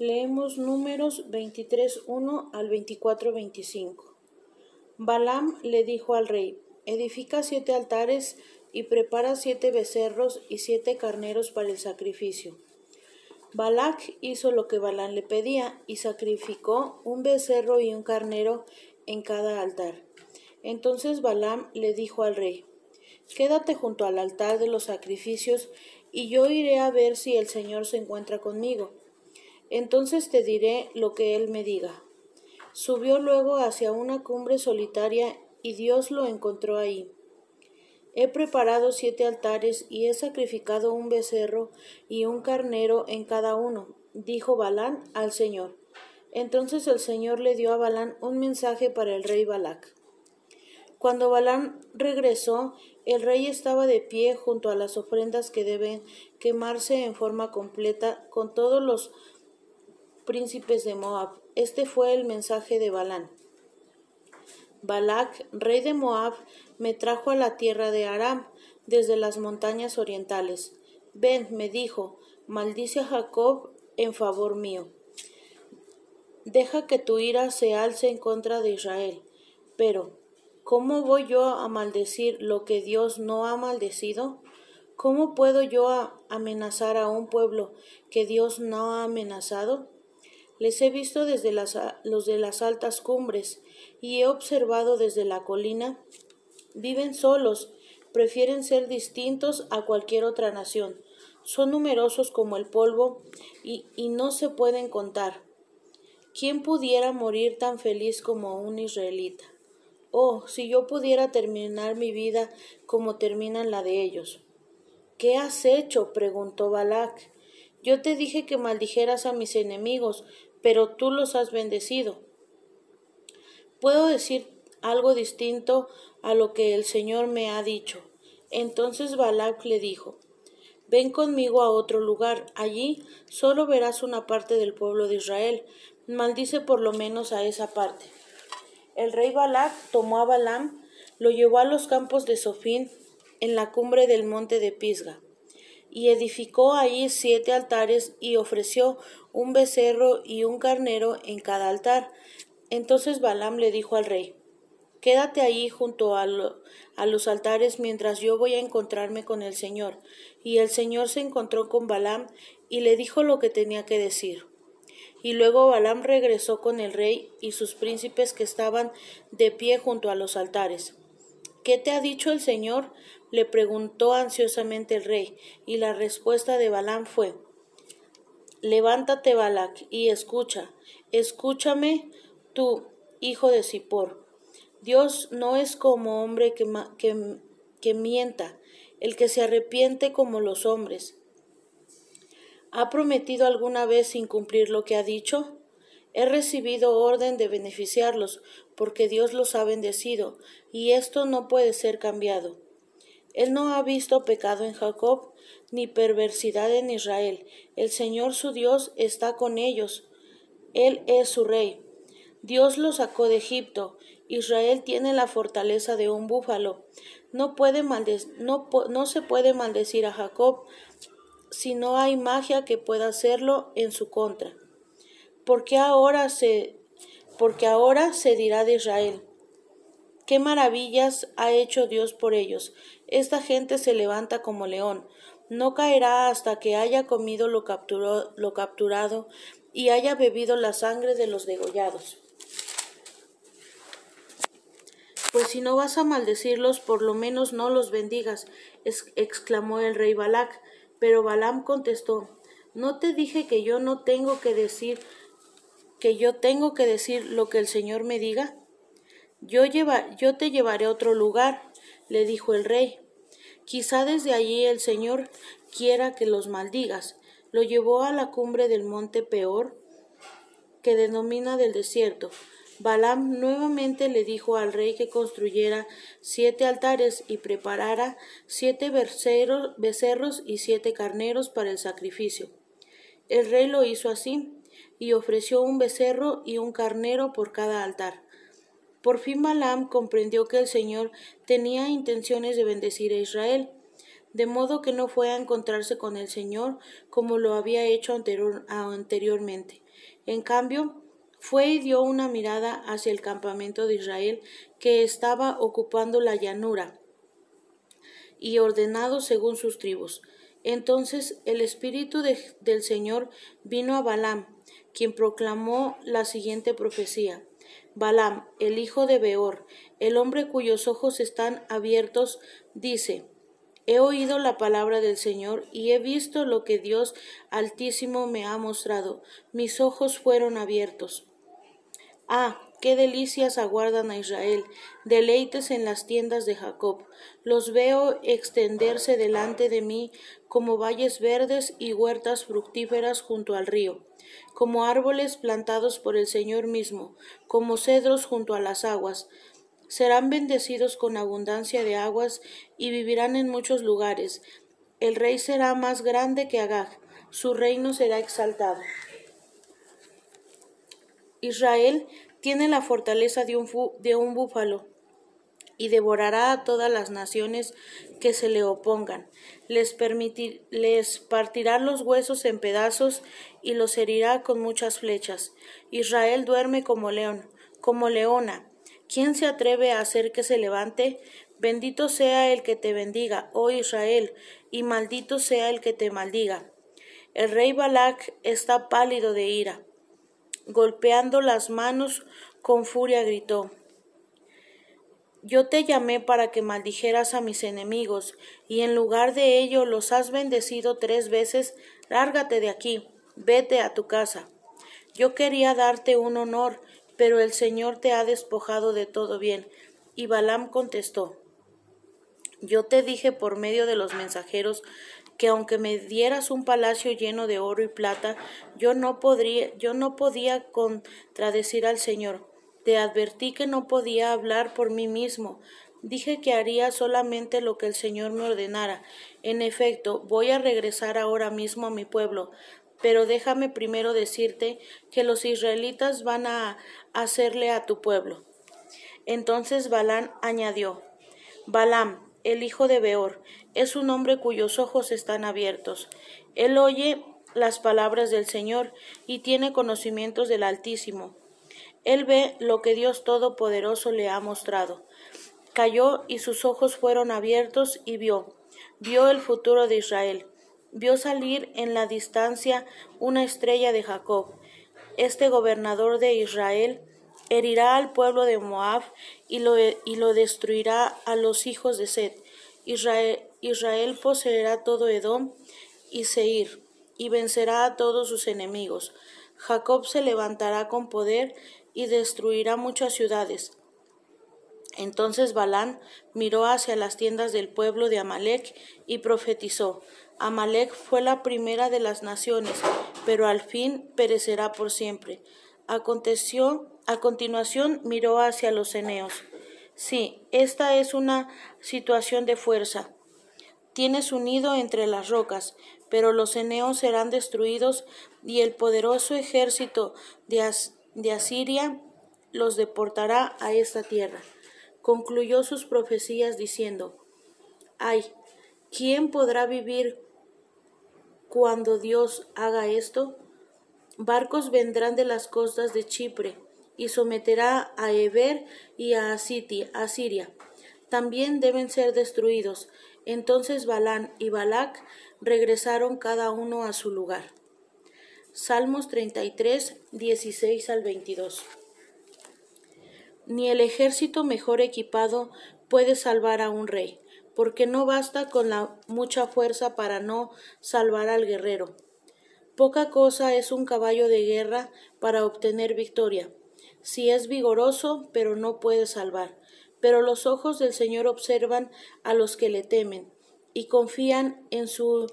Leemos números 23.1 al 24.25. Balaam le dijo al rey, edifica siete altares y prepara siete becerros y siete carneros para el sacrificio. Balac hizo lo que Balaam le pedía y sacrificó un becerro y un carnero en cada altar. Entonces Balaam le dijo al rey, Quédate junto al altar de los sacrificios y yo iré a ver si el Señor se encuentra conmigo entonces te diré lo que él me diga. Subió luego hacia una cumbre solitaria y Dios lo encontró ahí. He preparado siete altares y he sacrificado un becerro y un carnero en cada uno, dijo Balán al Señor. Entonces el Señor le dio a Balán un mensaje para el rey Balac. Cuando Balán regresó, el rey estaba de pie junto a las ofrendas que deben quemarse en forma completa con todos los príncipes de Moab. Este fue el mensaje de Balán. Balac, rey de Moab, me trajo a la tierra de Aram, desde las montañas orientales. Ven, me dijo, maldice a Jacob en favor mío. Deja que tu ira se alce en contra de Israel. Pero, ¿cómo voy yo a maldecir lo que Dios no ha maldecido? ¿Cómo puedo yo amenazar a un pueblo que Dios no ha amenazado? Les he visto desde los de las altas cumbres y he observado desde la colina. Viven solos, prefieren ser distintos a cualquier otra nación. Son numerosos como el polvo y, y no se pueden contar. ¿Quién pudiera morir tan feliz como un israelita? Oh, si yo pudiera terminar mi vida como terminan la de ellos. ¿Qué has hecho? preguntó Balac. Yo te dije que maldijeras a mis enemigos, pero tú los has bendecido. Puedo decir algo distinto a lo que el Señor me ha dicho. Entonces Balac le dijo, Ven conmigo a otro lugar, allí solo verás una parte del pueblo de Israel, maldice por lo menos a esa parte. El rey Balac tomó a Balaam, lo llevó a los campos de Sofín, en la cumbre del monte de Pisga y edificó allí siete altares y ofreció un becerro y un carnero en cada altar. Entonces Balaam le dijo al rey, Quédate allí junto a, a, los altares mientras yo voy a encontrarme con el Señor. Y el Señor se encontró con Balaam y le dijo lo que tenía que decir. Y luego Balaam regresó con el rey y sus príncipes que estaban de pie junto a los altares. ¿Qué te ha dicho el Señor? Le preguntó ansiosamente el rey, y la respuesta de Balaam fue Levántate, Balac, y escucha, escúchame tú, hijo de Zippor. Dios no es como hombre que, que, que mienta, el que se arrepiente como los hombres. ¿Ha prometido alguna vez incumplir lo que ha dicho? He recibido orden de beneficiarlos, porque Dios los ha bendecido, y esto no puede ser cambiado. Él no ha visto pecado en Jacob, ni perversidad en Israel. El Señor su Dios está con ellos. Él es su rey. Dios los sacó de Egipto. Israel tiene la fortaleza de un búfalo. No, puede no, no se puede maldecir a Jacob si no hay magia que pueda hacerlo en su contra. Porque ahora se, porque ahora se dirá de Israel qué maravillas ha hecho Dios por ellos. Esta gente se levanta como león. No caerá hasta que haya comido lo, lo capturado y haya bebido la sangre de los degollados. Pues si no vas a maldecirlos, por lo menos no los bendigas, exclamó el rey Balac. Pero Balaam contestó, ¿no te dije que yo no tengo que decir, que yo tengo que decir lo que el Señor me diga? Yo, lleva, yo te llevaré a otro lugar, le dijo el rey. Quizá desde allí el Señor quiera que los maldigas. Lo llevó a la cumbre del monte Peor, que denomina del desierto. Balaam nuevamente le dijo al rey que construyera siete altares y preparara siete becerros y siete carneros para el sacrificio. El rey lo hizo así, y ofreció un becerro y un carnero por cada altar. Por fin Balaam comprendió que el Señor tenía intenciones de bendecir a Israel, de modo que no fue a encontrarse con el Señor como lo había hecho anteriormente. En cambio, fue y dio una mirada hacia el campamento de Israel que estaba ocupando la llanura y ordenado según sus tribus. Entonces el Espíritu del Señor vino a Balaam, quien proclamó la siguiente profecía. Balaam, el hijo de Beor, el hombre cuyos ojos están abiertos, dice, He oído la palabra del Señor y he visto lo que Dios Altísimo me ha mostrado. Mis ojos fueron abiertos. Ah, qué delicias aguardan a Israel, deleites en las tiendas de Jacob. Los veo extenderse delante de mí como valles verdes y huertas fructíferas junto al río, como árboles plantados por el Señor mismo, como cedros junto a las aguas. Serán bendecidos con abundancia de aguas y vivirán en muchos lugares. El rey será más grande que Agag, su reino será exaltado. Israel tiene la fortaleza de un, de un búfalo y devorará a todas las naciones que se le opongan. Les, partirá los huesos en pedazos y los herirá con muchas flechas. Israel duerme como león, como leona. ¿Quién se atreve a hacer que se levante? Bendito sea el que te bendiga, oh Israel, y maldito sea el que te maldiga. El rey Balac está pálido de ira golpeando las manos con furia gritó Yo te llamé para que maldijeras a mis enemigos, y en lugar de ello los has bendecido tres veces, lárgate de aquí, vete a tu casa. Yo quería darte un honor, pero el Señor te ha despojado de todo bien. Y Balaam contestó Yo te dije por medio de los mensajeros que aunque me dieras un palacio lleno de oro y plata, yo no podría, yo no podía contradecir al Señor. Te advertí que no podía hablar por mí mismo. Dije que haría solamente lo que el Señor me ordenara. En efecto, voy a regresar ahora mismo a mi pueblo. Pero déjame primero decirte que los israelitas van a hacerle a tu pueblo. Entonces Balán añadió, Balam, el hijo de Beor, es un hombre cuyos ojos están abiertos. Él oye las palabras del Señor y tiene conocimientos del Altísimo. Él ve lo que Dios Todopoderoso le ha mostrado. Cayó y sus ojos fueron abiertos y vio, vio el futuro de Israel, vio salir en la distancia una estrella de Jacob. Este gobernador de Israel herirá al pueblo de Moab y lo, y lo destruirá a los hijos de. Israel, Israel poseerá todo Edom y Seir, y vencerá a todos sus enemigos. Jacob se levantará con poder y destruirá muchas ciudades. Entonces Balán miró hacia las tiendas del pueblo de Amalek y profetizó. Amalek fue la primera de las naciones, pero al fin perecerá por siempre. Aconteció a continuación miró hacia los Eneos. Sí, esta es una situación de fuerza. Tienes un nido entre las rocas, pero los Eneos serán destruidos y el poderoso ejército de, de Asiria los deportará a esta tierra. Concluyó sus profecías diciendo, Ay, ¿quién podrá vivir cuando Dios haga esto? Barcos vendrán de las costas de Chipre y someterá a Eber y a Asiria. También deben ser destruidos. Entonces Balán y Balac regresaron cada uno a su lugar. Salmos 33, 16 al 22. Ni el ejército mejor equipado puede salvar a un rey, porque no basta con la mucha fuerza para no salvar al guerrero. Poca cosa es un caballo de guerra para obtener victoria si es vigoroso, pero no puede salvar. Pero los ojos del Señor observan a los que le temen y confían en su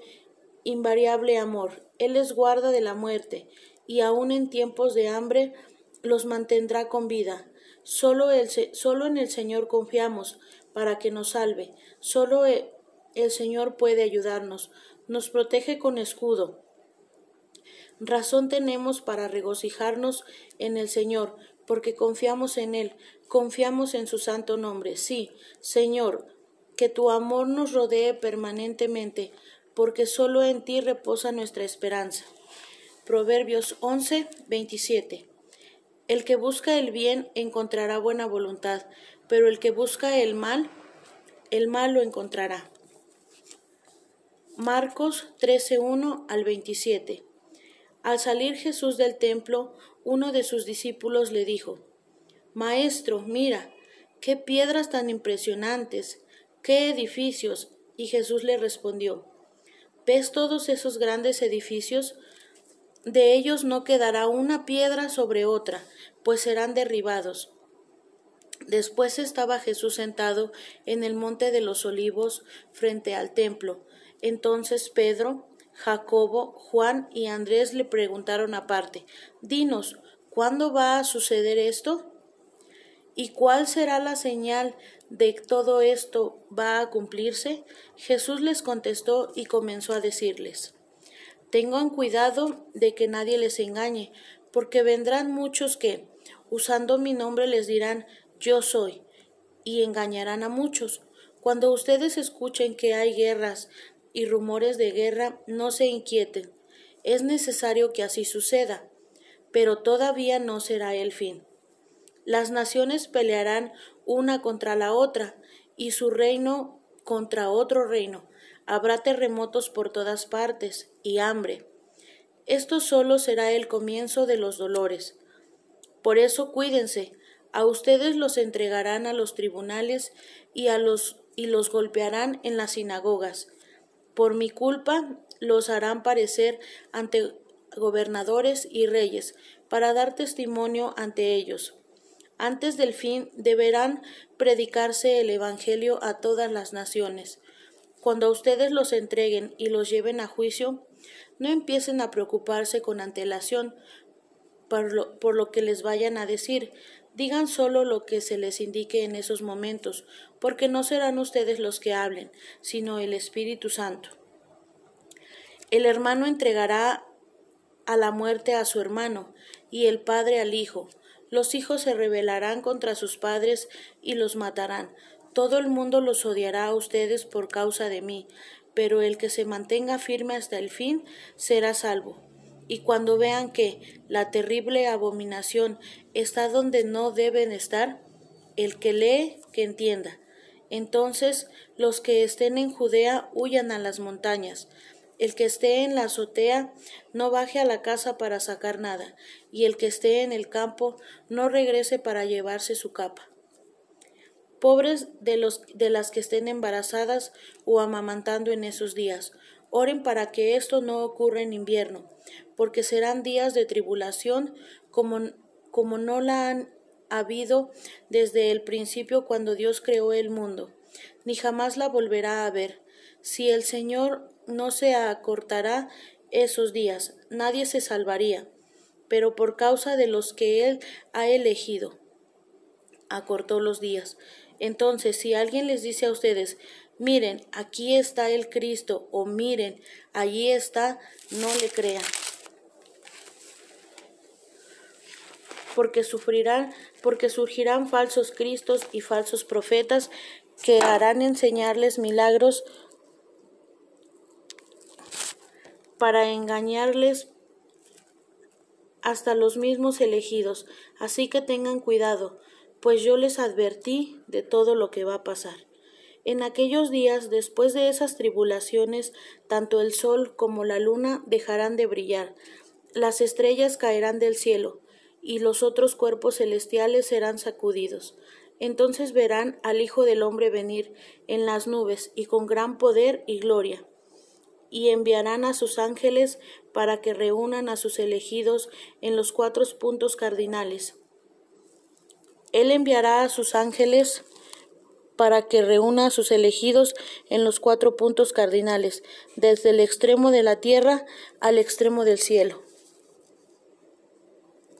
invariable amor. Él les guarda de la muerte y aun en tiempos de hambre los mantendrá con vida. Solo, el, solo en el Señor confiamos para que nos salve. Solo el, el Señor puede ayudarnos. Nos protege con escudo. Razón tenemos para regocijarnos en el Señor, porque confiamos en Él, confiamos en su santo nombre. Sí, Señor, que tu amor nos rodee permanentemente, porque solo en ti reposa nuestra esperanza. Proverbios 11, 27. El que busca el bien encontrará buena voluntad, pero el que busca el mal, el mal lo encontrará. Marcos 13:1 al 27. Al salir Jesús del templo, uno de sus discípulos le dijo, Maestro, mira, qué piedras tan impresionantes, qué edificios. Y Jesús le respondió, ¿ves todos esos grandes edificios? De ellos no quedará una piedra sobre otra, pues serán derribados. Después estaba Jesús sentado en el monte de los olivos frente al templo. Entonces Pedro, Jacobo, Juan y Andrés le preguntaron aparte, Dinos, ¿cuándo va a suceder esto? ¿Y cuál será la señal de que todo esto va a cumplirse? Jesús les contestó y comenzó a decirles, Tengan cuidado de que nadie les engañe, porque vendrán muchos que, usando mi nombre, les dirán, yo soy, y engañarán a muchos. Cuando ustedes escuchen que hay guerras y rumores de guerra, no se inquieten. Es necesario que así suceda, pero todavía no será el fin. Las naciones pelearán una contra la otra, y su reino contra otro reino. Habrá terremotos por todas partes, y hambre. Esto solo será el comienzo de los dolores. Por eso cuídense, a ustedes los entregarán a los tribunales y a los y los golpearán en las sinagogas por mi culpa los harán parecer ante gobernadores y reyes, para dar testimonio ante ellos. Antes del fin deberán predicarse el Evangelio a todas las naciones. Cuando ustedes los entreguen y los lleven a juicio, no empiecen a preocuparse con antelación por lo, por lo que les vayan a decir, Digan solo lo que se les indique en esos momentos, porque no serán ustedes los que hablen, sino el Espíritu Santo. El hermano entregará a la muerte a su hermano, y el padre al hijo. Los hijos se rebelarán contra sus padres y los matarán. Todo el mundo los odiará a ustedes por causa de mí, pero el que se mantenga firme hasta el fin será salvo y cuando vean que la terrible abominación está donde no deben estar, el que lee, que entienda. Entonces los que estén en Judea huyan a las montañas. El que esté en la azotea no baje a la casa para sacar nada, y el que esté en el campo no regrese para llevarse su capa. Pobres de los de las que estén embarazadas o amamantando en esos días, Oren para que esto no ocurra en invierno, porque serán días de tribulación como, como no la han habido desde el principio cuando Dios creó el mundo, ni jamás la volverá a ver. Si el Señor no se acortará esos días, nadie se salvaría, pero por causa de los que Él ha elegido, acortó los días. Entonces, si alguien les dice a ustedes, miren, aquí está el Cristo, o miren, allí está, no le crean. Porque sufrirán, porque surgirán falsos cristos y falsos profetas que harán enseñarles milagros para engañarles hasta los mismos elegidos. Así que tengan cuidado, pues yo les advertí de todo lo que va a pasar. En aquellos días, después de esas tribulaciones, tanto el sol como la luna dejarán de brillar, las estrellas caerán del cielo, y los otros cuerpos celestiales serán sacudidos. Entonces verán al Hijo del hombre venir en las nubes y con gran poder y gloria. Y enviarán a sus ángeles para que reúnan a sus elegidos en los cuatro puntos cardinales. Él enviará a sus ángeles para que reúna a sus elegidos en los cuatro puntos cardinales, desde el extremo de la tierra al extremo del cielo.